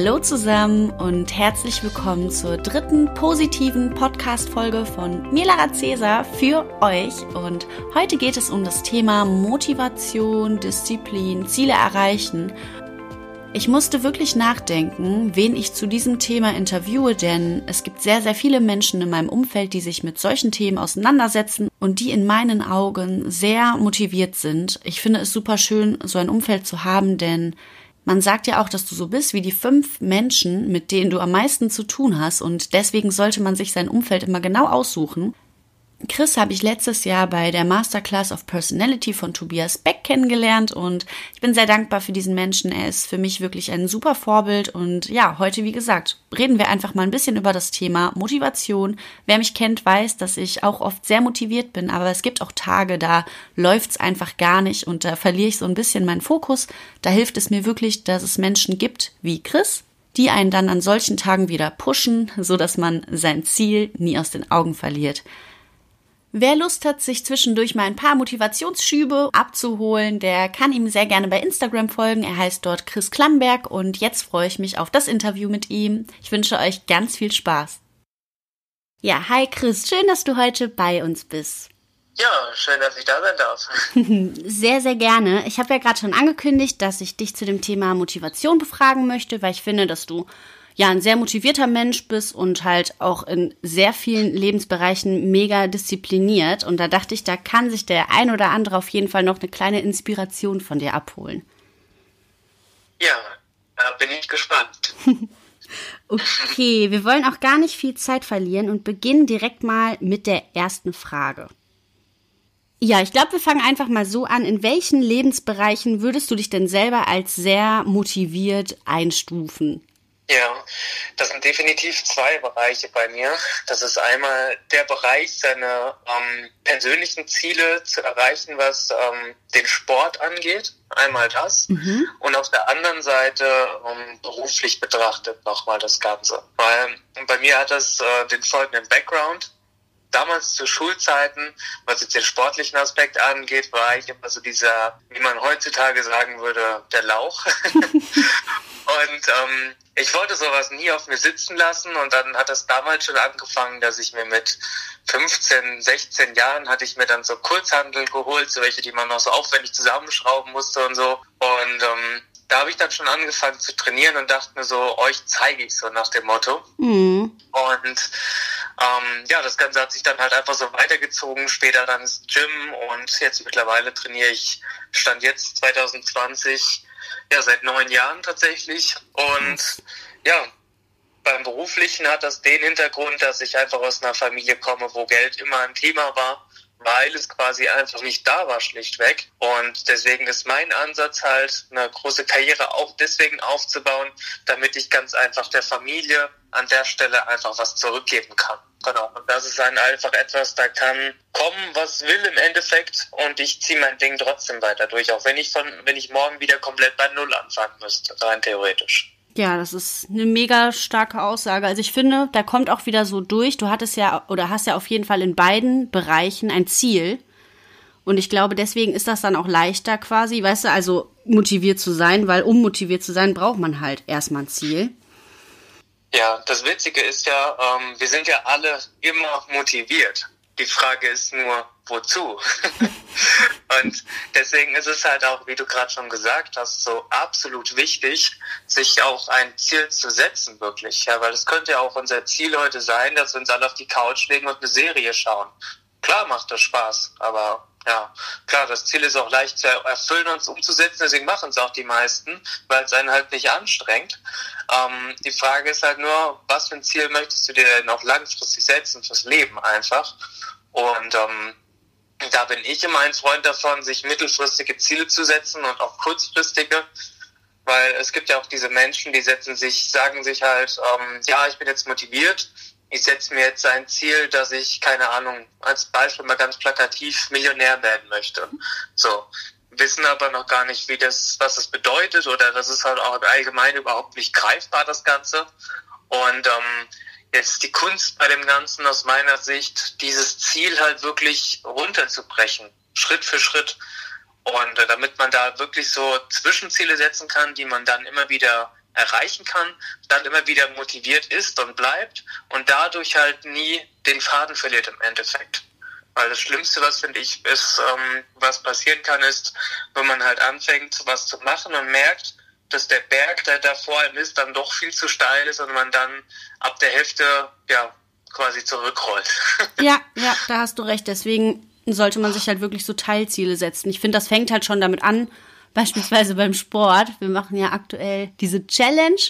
Hallo zusammen und herzlich willkommen zur dritten positiven Podcast-Folge von mir, Lara Cäsar, für euch. Und heute geht es um das Thema Motivation, Disziplin, Ziele erreichen. Ich musste wirklich nachdenken, wen ich zu diesem Thema interviewe, denn es gibt sehr, sehr viele Menschen in meinem Umfeld, die sich mit solchen Themen auseinandersetzen und die in meinen Augen sehr motiviert sind. Ich finde es super schön, so ein Umfeld zu haben, denn man sagt ja auch, dass du so bist wie die fünf Menschen, mit denen du am meisten zu tun hast und deswegen sollte man sich sein Umfeld immer genau aussuchen. Chris habe ich letztes Jahr bei der Masterclass of Personality von Tobias Beck kennengelernt und ich bin sehr dankbar für diesen Menschen. Er ist für mich wirklich ein super Vorbild und ja, heute, wie gesagt, reden wir einfach mal ein bisschen über das Thema Motivation. Wer mich kennt, weiß, dass ich auch oft sehr motiviert bin, aber es gibt auch Tage, da läuft's einfach gar nicht und da verliere ich so ein bisschen meinen Fokus. Da hilft es mir wirklich, dass es Menschen gibt wie Chris, die einen dann an solchen Tagen wieder pushen, so dass man sein Ziel nie aus den Augen verliert. Wer Lust hat, sich zwischendurch mal ein paar Motivationsschübe abzuholen, der kann ihm sehr gerne bei Instagram folgen. Er heißt dort Chris Klamberg und jetzt freue ich mich auf das Interview mit ihm. Ich wünsche euch ganz viel Spaß. Ja, hi Chris, schön, dass du heute bei uns bist. Ja, schön, dass ich da sein darf. sehr, sehr gerne. Ich habe ja gerade schon angekündigt, dass ich dich zu dem Thema Motivation befragen möchte, weil ich finde, dass du ja ein sehr motivierter Mensch bist und halt auch in sehr vielen Lebensbereichen mega diszipliniert. Und da dachte ich, da kann sich der ein oder andere auf jeden Fall noch eine kleine Inspiration von dir abholen. Ja, da bin ich gespannt. okay, wir wollen auch gar nicht viel Zeit verlieren und beginnen direkt mal mit der ersten Frage. Ja, ich glaube, wir fangen einfach mal so an. In welchen Lebensbereichen würdest du dich denn selber als sehr motiviert einstufen? Ja, das sind definitiv zwei Bereiche bei mir. Das ist einmal der Bereich, seine ähm, persönlichen Ziele zu erreichen, was ähm, den Sport angeht. Einmal das. Mhm. Und auf der anderen Seite ähm, beruflich betrachtet nochmal das Ganze. Weil bei mir hat das äh, den folgenden Background damals zu Schulzeiten, was jetzt den sportlichen Aspekt angeht, war ich immer so dieser, wie man heutzutage sagen würde, der Lauch. und ähm, ich wollte sowas nie auf mir sitzen lassen und dann hat das damals schon angefangen, dass ich mir mit 15, 16 Jahren hatte ich mir dann so Kurzhandel geholt, so welche, die man noch so aufwendig zusammenschrauben musste und so. Und ähm, da habe ich dann schon angefangen zu trainieren und dachte mir so, euch zeige ich so nach dem Motto. Mhm. Und ähm, ja, das Ganze hat sich dann halt einfach so weitergezogen, später dann ins Gym und jetzt mittlerweile trainiere ich, stand jetzt 2020, ja, seit neun Jahren tatsächlich. Und ja, beim Beruflichen hat das den Hintergrund, dass ich einfach aus einer Familie komme, wo Geld immer ein Thema war weil es quasi einfach nicht da war, schlichtweg. Und deswegen ist mein Ansatz halt, eine große Karriere auch deswegen aufzubauen, damit ich ganz einfach der Familie an der Stelle einfach was zurückgeben kann. Genau. Und das ist dann einfach etwas, da kann kommen, was will im Endeffekt und ich ziehe mein Ding trotzdem weiter durch, auch wenn ich von, wenn ich morgen wieder komplett bei Null anfangen müsste, rein theoretisch. Ja, das ist eine mega starke Aussage. Also ich finde, da kommt auch wieder so durch. Du hattest ja oder hast ja auf jeden Fall in beiden Bereichen ein Ziel. Und ich glaube, deswegen ist das dann auch leichter quasi, weißt du, also motiviert zu sein, weil um motiviert zu sein, braucht man halt erstmal ein Ziel. Ja, das Witzige ist ja, ähm, wir sind ja alle immer motiviert. Die Frage ist nur, wozu? und deswegen ist es halt auch, wie du gerade schon gesagt hast, so absolut wichtig, sich auch ein Ziel zu setzen, wirklich. Ja, weil es könnte ja auch unser Ziel heute sein, dass wir uns alle auf die Couch legen und eine Serie schauen. Klar macht das Spaß, aber ja, klar, das Ziel ist auch leicht zu erfüllen und umzusetzen, deswegen machen es auch die meisten, weil es einen halt nicht anstrengt. Ähm, die Frage ist halt nur, was für ein Ziel möchtest du dir auch langfristig setzen fürs Leben einfach? Und ähm, da bin ich immer ein Freund davon, sich mittelfristige Ziele zu setzen und auch kurzfristige, weil es gibt ja auch diese Menschen, die setzen sich, sagen sich halt, ähm, ja, ich bin jetzt motiviert, ich setze mir jetzt ein Ziel, dass ich, keine Ahnung, als Beispiel mal ganz plakativ Millionär werden möchte. So. Wissen aber noch gar nicht, wie das, was das bedeutet oder das ist halt auch allgemein überhaupt nicht greifbar, das Ganze. Und ähm, jetzt die Kunst bei dem Ganzen aus meiner Sicht, dieses Ziel halt wirklich runterzubrechen, Schritt für Schritt. Und äh, damit man da wirklich so Zwischenziele setzen kann, die man dann immer wieder erreichen kann, dann immer wieder motiviert ist und bleibt und dadurch halt nie den Faden verliert im Endeffekt. Weil das Schlimmste, was finde ich, ist, ähm, was passieren kann, ist, wenn man halt anfängt, was zu machen und merkt, dass der Berg, der da vor einem ist, dann doch viel zu steil ist und man dann ab der Hälfte, ja, quasi zurückrollt. Ja, ja, da hast du recht. Deswegen sollte man sich halt wirklich so Teilziele setzen. Ich finde, das fängt halt schon damit an, beispielsweise beim Sport. Wir machen ja aktuell diese Challenge.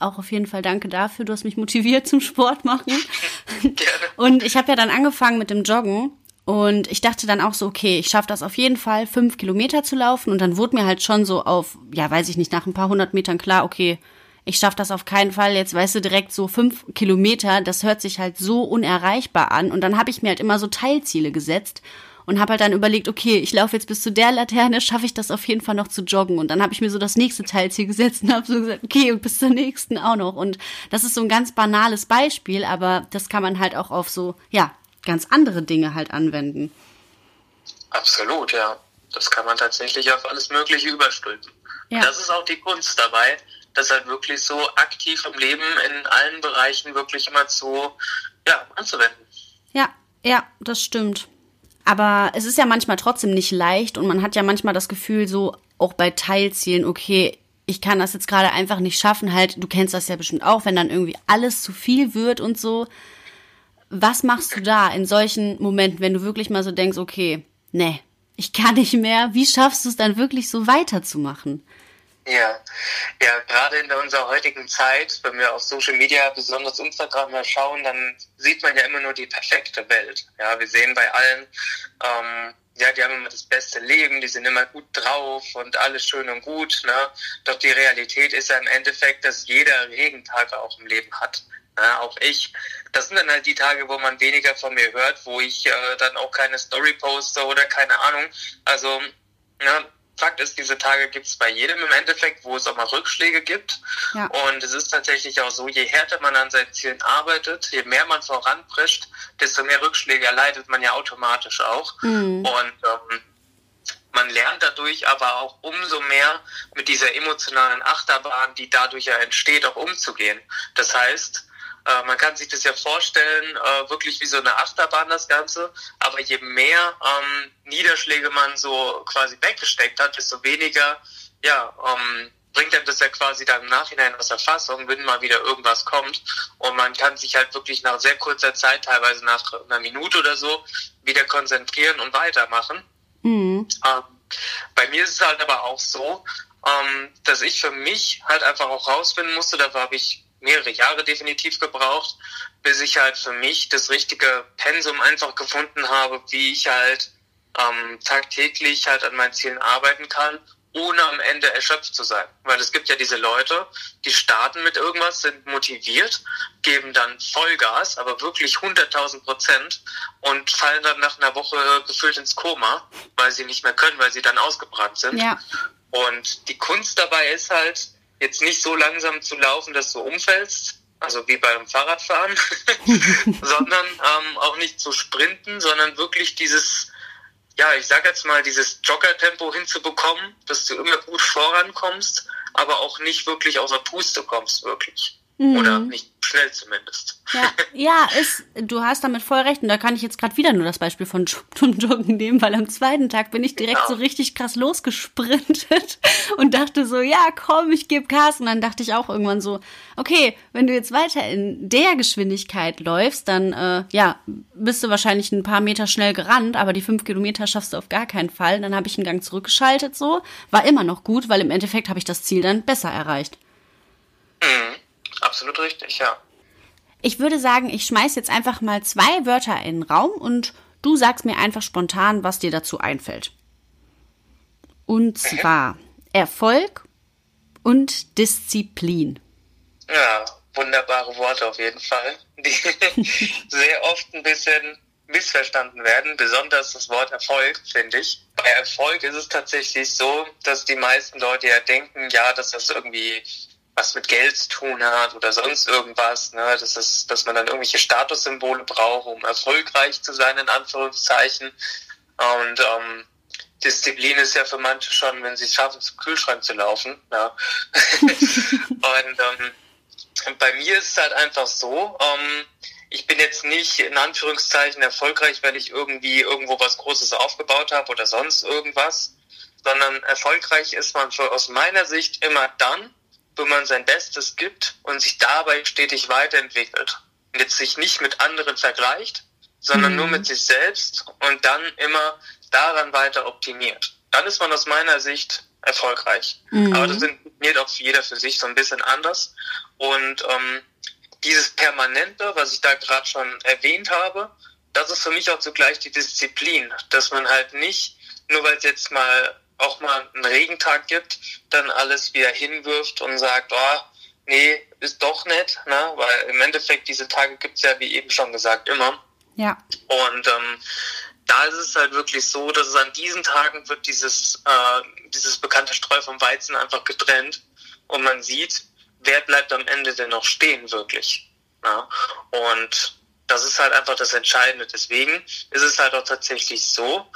Auch auf jeden Fall danke dafür. Du hast mich motiviert zum Sport machen. Gerne. Und ich habe ja dann angefangen mit dem Joggen. Und ich dachte dann auch so, okay, ich schaffe das auf jeden Fall, fünf Kilometer zu laufen. Und dann wurde mir halt schon so auf, ja, weiß ich nicht, nach ein paar hundert Metern klar, okay, ich schaffe das auf keinen Fall. Jetzt weißt du direkt so fünf Kilometer, das hört sich halt so unerreichbar an. Und dann habe ich mir halt immer so Teilziele gesetzt und habe halt dann überlegt, okay, ich laufe jetzt bis zu der Laterne, schaffe ich das auf jeden Fall noch zu joggen. Und dann habe ich mir so das nächste Teilziel gesetzt und habe so gesagt, okay, und bis zur nächsten auch noch. Und das ist so ein ganz banales Beispiel, aber das kann man halt auch auf so, ja, ganz andere Dinge halt anwenden. Absolut, ja. Das kann man tatsächlich auf alles Mögliche überstülpen. Ja. Das ist auch die Kunst dabei, das halt wirklich so aktiv im Leben in allen Bereichen wirklich immer zu, ja, anzuwenden. Ja, ja, das stimmt. Aber es ist ja manchmal trotzdem nicht leicht und man hat ja manchmal das Gefühl, so auch bei Teilzielen, okay, ich kann das jetzt gerade einfach nicht schaffen. Halt, du kennst das ja bestimmt auch, wenn dann irgendwie alles zu viel wird und so. Was machst du da in solchen Momenten, wenn du wirklich mal so denkst, okay, nee, ich kann nicht mehr. Wie schaffst du es dann wirklich so weiterzumachen? Ja, ja, gerade in unserer heutigen Zeit, wenn wir auf Social Media, besonders Instagram mal schauen, dann sieht man ja immer nur die perfekte Welt. Ja, wir sehen bei allen, ähm, ja, die haben immer das beste Leben, die sind immer gut drauf und alles schön und gut, ne? Doch die Realität ist ja im Endeffekt, dass jeder Regentage auch im Leben hat. Ne? Auch ich. Das sind dann halt die Tage, wo man weniger von mir hört, wo ich äh, dann auch keine Story poste oder keine Ahnung. Also, ne, Fakt ist, diese Tage gibt es bei jedem im Endeffekt, wo es auch mal Rückschläge gibt. Ja. Und es ist tatsächlich auch so, je härter man an seinen Zielen arbeitet, je mehr man voranprescht, desto mehr Rückschläge erleidet man ja automatisch auch. Mhm. Und ähm, man lernt dadurch aber auch umso mehr mit dieser emotionalen Achterbahn, die dadurch ja entsteht, auch umzugehen. Das heißt, äh, man kann sich das ja vorstellen, äh, wirklich wie so eine Achterbahn das Ganze. Aber je mehr ähm, Niederschläge man so quasi weggesteckt hat, desto weniger, ja, ähm, bringt einem das ja quasi dann im Nachhinein aus der Fassung, wenn mal wieder irgendwas kommt. Und man kann sich halt wirklich nach sehr kurzer Zeit, teilweise nach einer Minute oder so, wieder konzentrieren und weitermachen. Mhm. Ähm, bei mir ist es halt aber auch so, ähm, dass ich für mich halt einfach auch rausfinden musste, da habe ich mehrere Jahre definitiv gebraucht, bis ich halt für mich das richtige Pensum einfach gefunden habe, wie ich halt ähm, tagtäglich halt an meinen Zielen arbeiten kann, ohne am Ende erschöpft zu sein. Weil es gibt ja diese Leute, die starten mit irgendwas, sind motiviert, geben dann Vollgas, aber wirklich 100.000 Prozent und fallen dann nach einer Woche gefühlt ins Koma, weil sie nicht mehr können, weil sie dann ausgebrannt sind. Ja. Und die Kunst dabei ist halt, jetzt nicht so langsam zu laufen, dass du umfällst, also wie beim Fahrradfahren, sondern ähm, auch nicht zu sprinten, sondern wirklich dieses, ja, ich sag jetzt mal, dieses Jogger-Tempo hinzubekommen, dass du immer gut vorankommst, aber auch nicht wirklich außer Puste kommst, wirklich. Mhm. Oder nicht schnell zumindest. Ja, ja ist, du hast damit voll recht. Und da kann ich jetzt gerade wieder nur das Beispiel von, Joggen nehmen, weil am zweiten Tag bin ich direkt genau. so richtig krass losgesprintet und dachte so, ja, komm, ich gebe Gas. Und dann dachte ich auch irgendwann so, okay, wenn du jetzt weiter in der Geschwindigkeit läufst, dann äh, ja, bist du wahrscheinlich ein paar Meter schnell gerannt, aber die fünf Kilometer schaffst du auf gar keinen Fall. Dann habe ich einen Gang zurückgeschaltet so. War immer noch gut, weil im Endeffekt habe ich das Ziel dann besser erreicht. Mhm. Absolut richtig, ja. Ich würde sagen, ich schmeiß jetzt einfach mal zwei Wörter in den Raum und du sagst mir einfach spontan, was dir dazu einfällt. Und mhm. zwar mhm. Erfolg und Disziplin. Ja, wunderbare Worte auf jeden Fall, die sehr oft ein bisschen missverstanden werden, besonders das Wort Erfolg, finde ich. Bei Erfolg ist es tatsächlich so, dass die meisten Leute ja denken, ja, dass das irgendwie was mit Geld zu tun hat oder sonst irgendwas, ne? Das ist, dass man dann irgendwelche Statussymbole braucht, um erfolgreich zu sein, in Anführungszeichen. Und ähm, Disziplin ist ja für manche schon, wenn sie es schaffen, zum Kühlschrank zu laufen. Ja. und ähm, bei mir ist es halt einfach so, ähm, ich bin jetzt nicht in Anführungszeichen erfolgreich, weil ich irgendwie irgendwo was Großes aufgebaut habe oder sonst irgendwas, sondern erfolgreich ist man für, aus meiner Sicht immer dann, wenn man sein Bestes gibt und sich dabei stetig weiterentwickelt. Und jetzt sich nicht mit anderen vergleicht, sondern mhm. nur mit sich selbst und dann immer daran weiter optimiert. Dann ist man aus meiner Sicht erfolgreich. Mhm. Aber das funktioniert auch jeder für sich so ein bisschen anders. Und ähm, dieses Permanente, was ich da gerade schon erwähnt habe, das ist für mich auch zugleich die Disziplin, dass man halt nicht, nur weil es jetzt mal auch mal einen Regentag gibt, dann alles wieder hinwirft und sagt, oh, nee, ist doch nett, ne? weil im Endeffekt diese Tage gibt's ja, wie eben schon gesagt, immer. Ja. Und ähm, da ist es halt wirklich so, dass es an diesen Tagen wird dieses, äh, dieses bekannte Streu vom Weizen einfach getrennt und man sieht, wer bleibt am Ende denn noch stehen wirklich. Ja? Und das ist halt einfach das Entscheidende. Deswegen ist es halt auch tatsächlich so,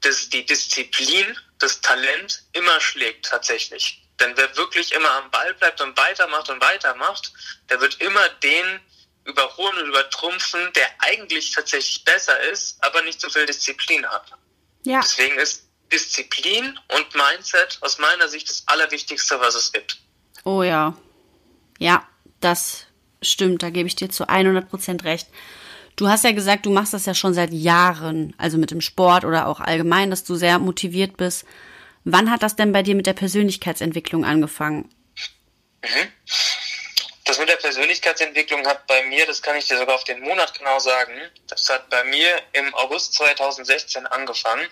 dass die Disziplin, das Talent immer schlägt tatsächlich. Denn wer wirklich immer am Ball bleibt und weitermacht und weitermacht, der wird immer den überholen und übertrumpfen, der eigentlich tatsächlich besser ist, aber nicht so viel Disziplin hat. Ja. Deswegen ist Disziplin und Mindset aus meiner Sicht das Allerwichtigste, was es gibt. Oh ja. Ja, das stimmt, da gebe ich dir zu 100 Prozent recht. Du hast ja gesagt, du machst das ja schon seit Jahren, also mit dem Sport oder auch allgemein, dass du sehr motiviert bist. Wann hat das denn bei dir mit der Persönlichkeitsentwicklung angefangen? Mhm. Das mit der Persönlichkeitsentwicklung hat bei mir, das kann ich dir sogar auf den Monat genau sagen, das hat bei mir im August 2016 angefangen.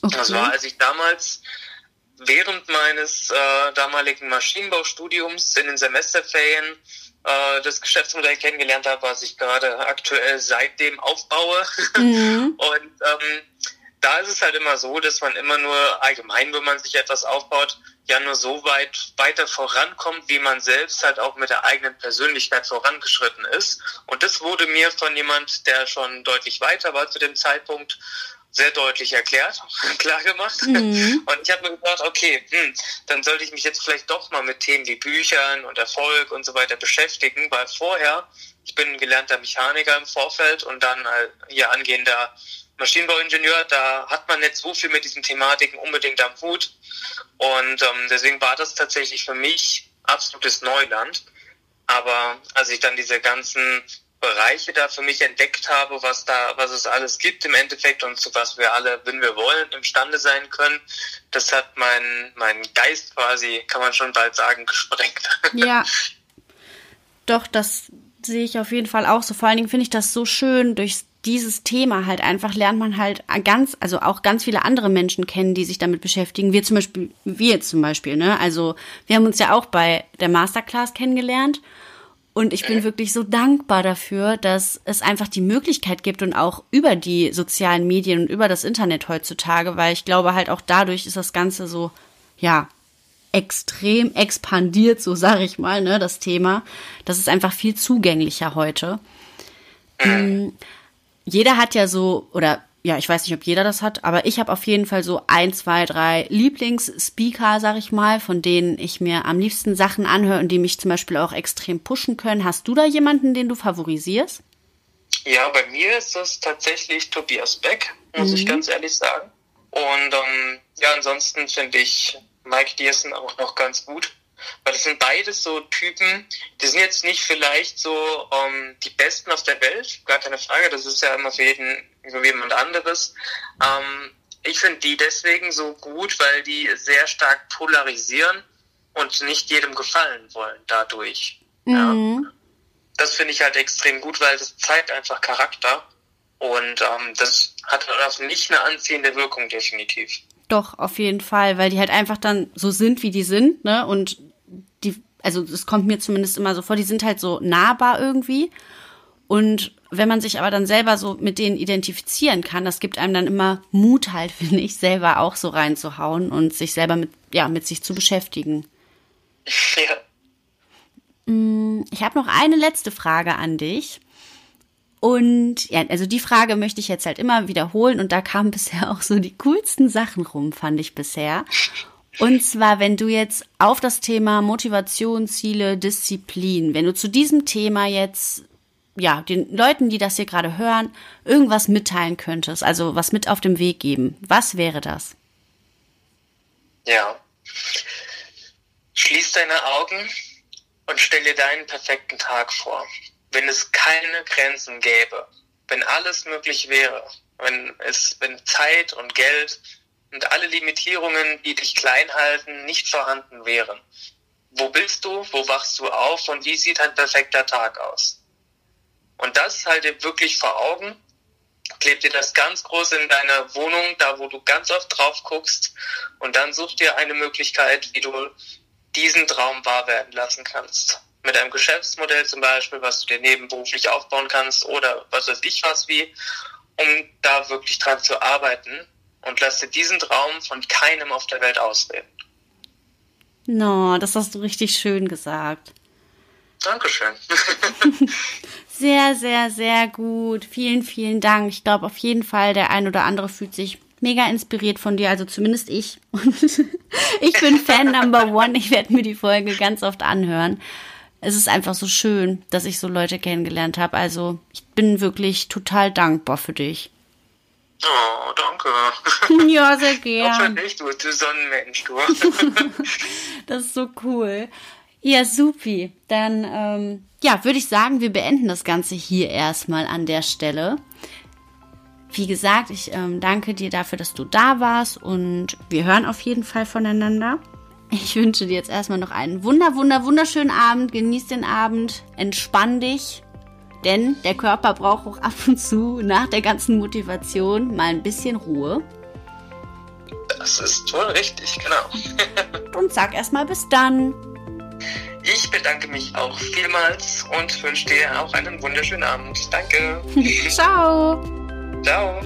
Okay. Das war, als ich damals während meines äh, damaligen Maschinenbaustudiums in den Semesterferien äh, das Geschäftsmodell kennengelernt habe, was ich gerade aktuell seitdem aufbaue. Mhm. Und ähm, da ist es halt immer so, dass man immer nur allgemein, wenn man sich etwas aufbaut, ja nur so weit weiter vorankommt, wie man selbst halt auch mit der eigenen Persönlichkeit vorangeschritten ist. Und das wurde mir von jemand, der schon deutlich weiter war zu dem Zeitpunkt, sehr deutlich erklärt, klar gemacht. Mhm. Und ich habe mir gedacht, okay, hm, dann sollte ich mich jetzt vielleicht doch mal mit Themen wie Büchern und Erfolg und so weiter beschäftigen, weil vorher, ich bin gelernter Mechaniker im Vorfeld und dann hier angehender Maschinenbauingenieur, da hat man nicht so viel mit diesen Thematiken unbedingt am Hut. Und ähm, deswegen war das tatsächlich für mich absolutes Neuland. Aber als ich dann diese ganzen Bereiche da für mich entdeckt habe, was da, was es alles gibt im Endeffekt und zu was wir alle, wenn wir wollen, imstande sein können, das hat mein, mein Geist quasi, kann man schon bald sagen, gesprengt. Ja. Doch, das sehe ich auf jeden Fall auch so. Vor allen Dingen finde ich das so schön, durch dieses Thema halt einfach lernt man halt ganz, also auch ganz viele andere Menschen kennen, die sich damit beschäftigen. Wir zum Beispiel, wir zum Beispiel, ne? Also wir haben uns ja auch bei der Masterclass kennengelernt und ich bin wirklich so dankbar dafür, dass es einfach die Möglichkeit gibt und auch über die sozialen Medien und über das Internet heutzutage, weil ich glaube halt auch dadurch ist das Ganze so, ja, extrem expandiert, so sage ich mal, ne, das Thema. Das ist einfach viel zugänglicher heute. Mhm. Jeder hat ja so, oder ja, ich weiß nicht, ob jeder das hat, aber ich habe auf jeden Fall so ein, zwei, drei Lieblingsspeaker, sag ich mal, von denen ich mir am liebsten Sachen anhöre und die mich zum Beispiel auch extrem pushen können. Hast du da jemanden, den du favorisierst? Ja, bei mir ist das tatsächlich Tobias Beck, muss mhm. ich ganz ehrlich sagen. Und ähm, ja, ansonsten finde ich Mike Diersen auch noch ganz gut. Weil das sind beides so Typen, die sind jetzt nicht vielleicht so ähm, die Besten auf der Welt, gar keine Frage, das ist ja immer für jeden für jemand anderes. Ähm, ich finde die deswegen so gut, weil die sehr stark polarisieren und nicht jedem gefallen wollen dadurch. Mhm. Ja. Das finde ich halt extrem gut, weil das zeigt einfach Charakter und ähm, das hat auf nicht eine anziehende Wirkung definitiv. Doch, auf jeden Fall, weil die halt einfach dann so sind, wie die sind, ne? Und die, also es kommt mir zumindest immer so vor, die sind halt so nahbar irgendwie. Und wenn man sich aber dann selber so mit denen identifizieren kann, das gibt einem dann immer Mut halt, finde ich, selber auch so reinzuhauen und sich selber mit, ja, mit sich zu beschäftigen. Ja. Mm, ich habe noch eine letzte Frage an dich. Und ja, also die Frage möchte ich jetzt halt immer wiederholen und da kamen bisher auch so die coolsten Sachen rum, fand ich bisher. Und zwar, wenn du jetzt auf das Thema Motivation, Ziele, Disziplin, wenn du zu diesem Thema jetzt ja, den Leuten, die das hier gerade hören, irgendwas mitteilen könntest, also was mit auf dem Weg geben, was wäre das? Ja. Schließ deine Augen und stell dir deinen perfekten Tag vor. Wenn es keine Grenzen gäbe, wenn alles möglich wäre, wenn es, wenn Zeit und Geld und alle Limitierungen, die dich klein halten, nicht vorhanden wären. Wo bist du? Wo wachst du auf? Und wie sieht ein perfekter Tag aus? Und das halt dir wirklich vor Augen. Kleb dir das ganz groß in deiner Wohnung, da wo du ganz oft drauf guckst. Und dann such dir eine Möglichkeit, wie du diesen Traum wahr werden lassen kannst. Mit einem Geschäftsmodell zum Beispiel, was du dir nebenberuflich aufbauen kannst oder was weiß ich was wie, um da wirklich dran zu arbeiten und lass dir diesen Traum von keinem auf der Welt ausreden. No, das hast du richtig schön gesagt. Dankeschön. sehr, sehr, sehr gut. Vielen, vielen Dank. Ich glaube auf jeden Fall, der ein oder andere fühlt sich mega inspiriert von dir, also zumindest ich. ich bin Fan Number One. Ich werde mir die Folge ganz oft anhören. Es ist einfach so schön, dass ich so Leute kennengelernt habe. Also ich bin wirklich total dankbar für dich. Oh, danke. Ja, sehr gerne. nicht, du, du Sonnenmensch, du. das ist so cool. Ja, supi. Dann, ähm, ja, würde ich sagen, wir beenden das Ganze hier erstmal an der Stelle. Wie gesagt, ich ähm, danke dir dafür, dass du da warst und wir hören auf jeden Fall voneinander. Ich wünsche dir jetzt erstmal noch einen wunder, wunder, wunderschönen Abend. Genieß den Abend, entspann dich denn der Körper braucht auch ab und zu nach der ganzen Motivation mal ein bisschen Ruhe. Das ist wohl richtig, genau. und sag erstmal bis dann. Ich bedanke mich auch vielmals und wünsche dir auch einen wunderschönen Abend. Danke. Ciao. Ciao.